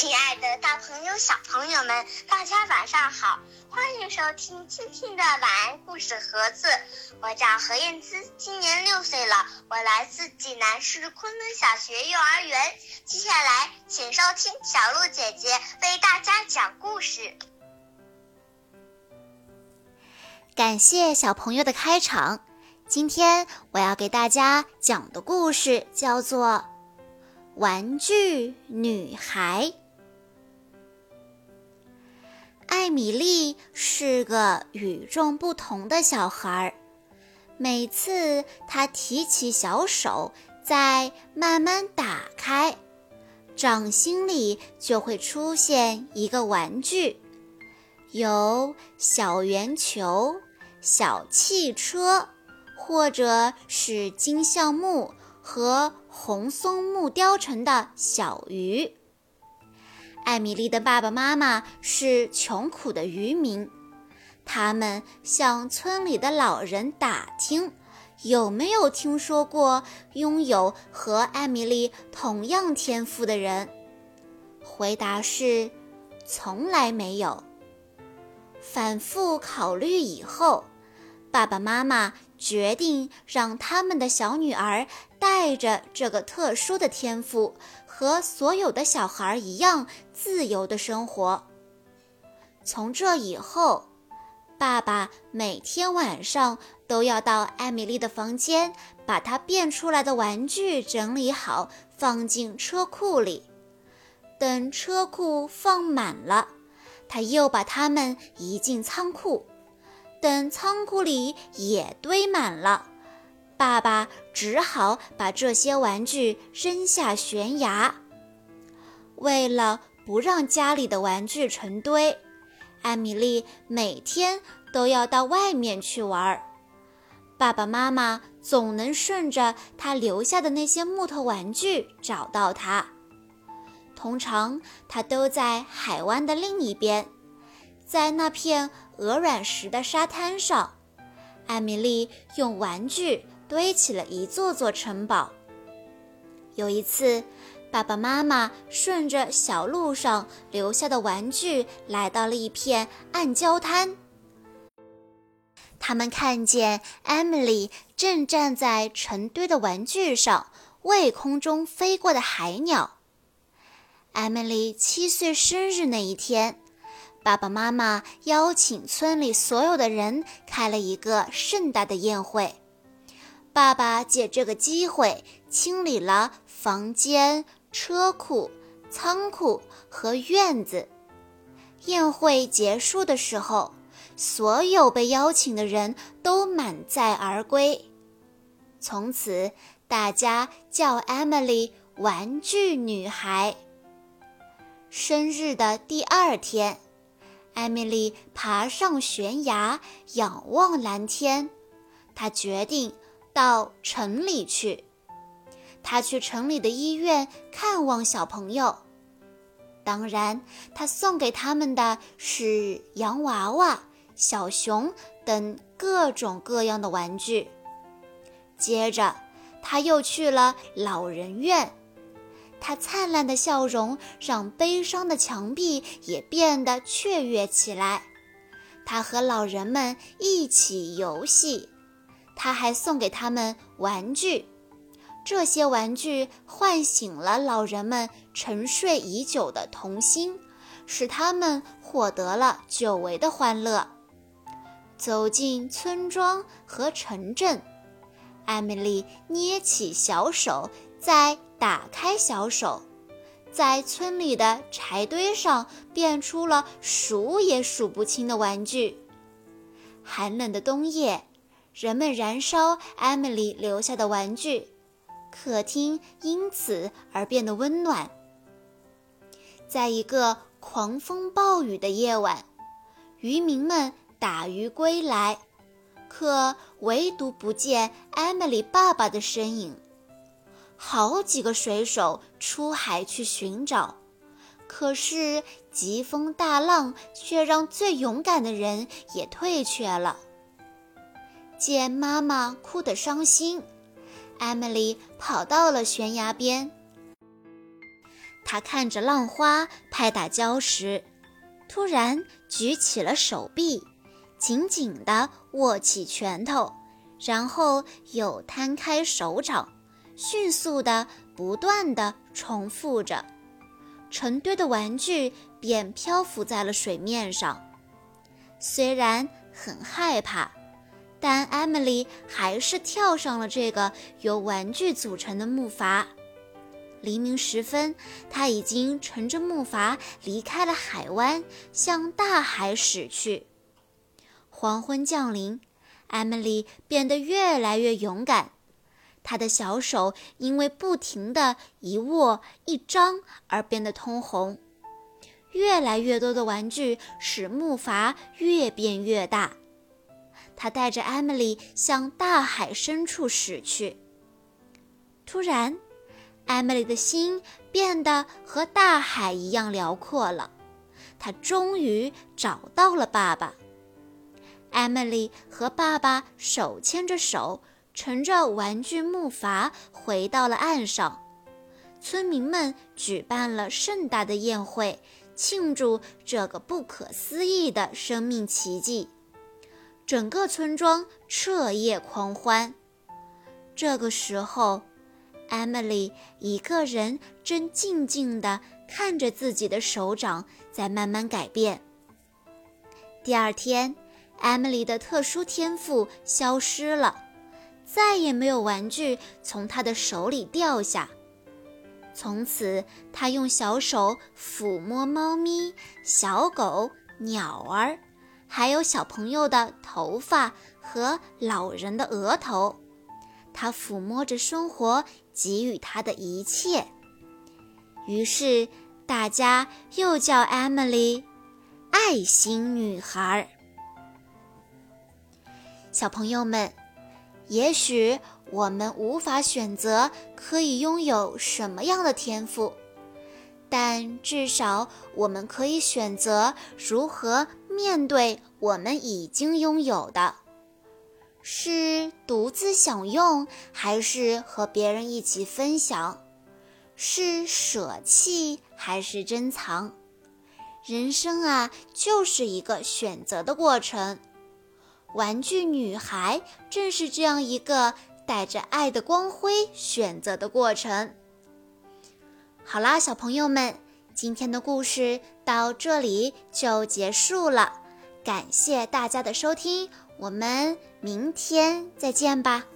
亲爱的，大朋友、小朋友们，大家晚上好！欢迎收听今天的晚安故事盒子。我叫何燕姿，今年六岁了，我来自济南市昆仑小学幼儿园。接下来，请收听小鹿姐姐为大家讲故事。感谢小朋友的开场。今天我要给大家讲的故事叫做《玩具女孩》。艾米丽是个与众不同的小孩儿，每次她提起小手，再慢慢打开，掌心里就会出现一个玩具，有小圆球、小汽车。或者是金橡木和红松木雕成的小鱼。艾米丽的爸爸妈妈是穷苦的渔民，他们向村里的老人打听，有没有听说过拥有和艾米丽同样天赋的人。回答是，从来没有。反复考虑以后。爸爸妈妈决定让他们的小女儿带着这个特殊的天赋，和所有的小孩一样自由的生活。从这以后，爸爸每天晚上都要到艾米丽的房间，把她变出来的玩具整理好，放进车库里。等车库放满了，他又把它们移进仓库。等仓库里也堆满了，爸爸只好把这些玩具扔下悬崖。为了不让家里的玩具成堆，艾米丽每天都要到外面去玩。爸爸妈妈总能顺着他留下的那些木头玩具找到他。通常他都在海湾的另一边。在那片鹅卵石的沙滩上，艾米丽用玩具堆起了一座座城堡。有一次，爸爸妈妈顺着小路上留下的玩具来到了一片暗礁滩。他们看见艾米丽正站在成堆的玩具上，喂空中飞过的海鸟。艾米丽七岁生日那一天。爸爸妈妈邀请村里所有的人开了一个盛大的宴会。爸爸借这个机会清理了房间、车库、仓库和院子。宴会结束的时候，所有被邀请的人都满载而归。从此，大家叫 Emily“ 玩具女孩”。生日的第二天。艾米丽爬上悬崖，仰望蓝天。她决定到城里去。她去城里的医院看望小朋友。当然，她送给他们的是洋娃娃、小熊等各种各样的玩具。接着，她又去了老人院。他灿烂的笑容让悲伤的墙壁也变得雀跃起来。他和老人们一起游戏，他还送给他们玩具。这些玩具唤醒了老人们沉睡已久的童心，使他们获得了久违的欢乐。走进村庄和城镇，艾米丽捏起小手，在。打开小手，在村里的柴堆上变出了数也数不清的玩具。寒冷的冬夜，人们燃烧艾米丽留下的玩具，客厅因此而变得温暖。在一个狂风暴雨的夜晚，渔民们打鱼归来，可唯独不见艾米丽爸爸的身影。好几个水手出海去寻找，可是疾风大浪却让最勇敢的人也退却了。见妈妈哭得伤心，艾米丽跑到了悬崖边。他看着浪花拍打礁石，突然举起了手臂，紧紧地握起拳头，然后又摊开手掌，迅速地、不断地重复着。成堆的玩具便漂浮在了水面上。虽然很害怕，但艾米丽还是跳上了这个由玩具组成的木筏。黎明时分，他已经乘着木筏离开了海湾，向大海驶去。黄昏降临，艾米丽变得越来越勇敢。他的小手因为不停地一握一张而变得通红。越来越多的玩具使木筏越变越大。他带着艾米丽向大海深处驶去。突然，艾米丽的心变得和大海一样辽阔了。她终于找到了爸爸。艾米丽和爸爸手牵着手。乘着玩具木筏回到了岸上，村民们举办了盛大的宴会，庆祝这个不可思议的生命奇迹。整个村庄彻夜狂欢。这个时候，艾米丽一个人正静静地看着自己的手掌在慢慢改变。第二天，艾米丽的特殊天赋消失了。再也没有玩具从他的手里掉下。从此，他用小手抚摸猫咪、小狗、鸟儿，还有小朋友的头发和老人的额头。他抚摸着生活给予他的一切。于是，大家又叫 Emily“ 爱心女孩”。小朋友们。也许我们无法选择可以拥有什么样的天赋，但至少我们可以选择如何面对我们已经拥有的：是独自享用，还是和别人一起分享；是舍弃，还是珍藏。人生啊，就是一个选择的过程。玩具女孩正是这样一个带着爱的光辉选择的过程。好啦，小朋友们，今天的故事到这里就结束了，感谢大家的收听，我们明天再见吧。